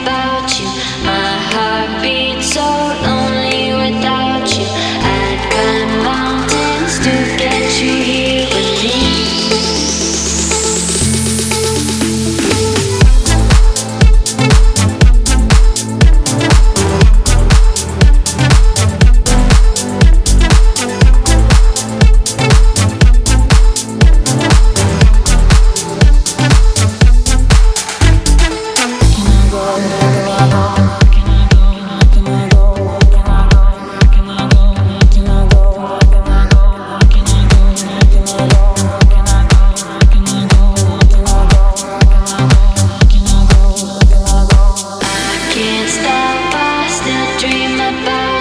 about goodbye.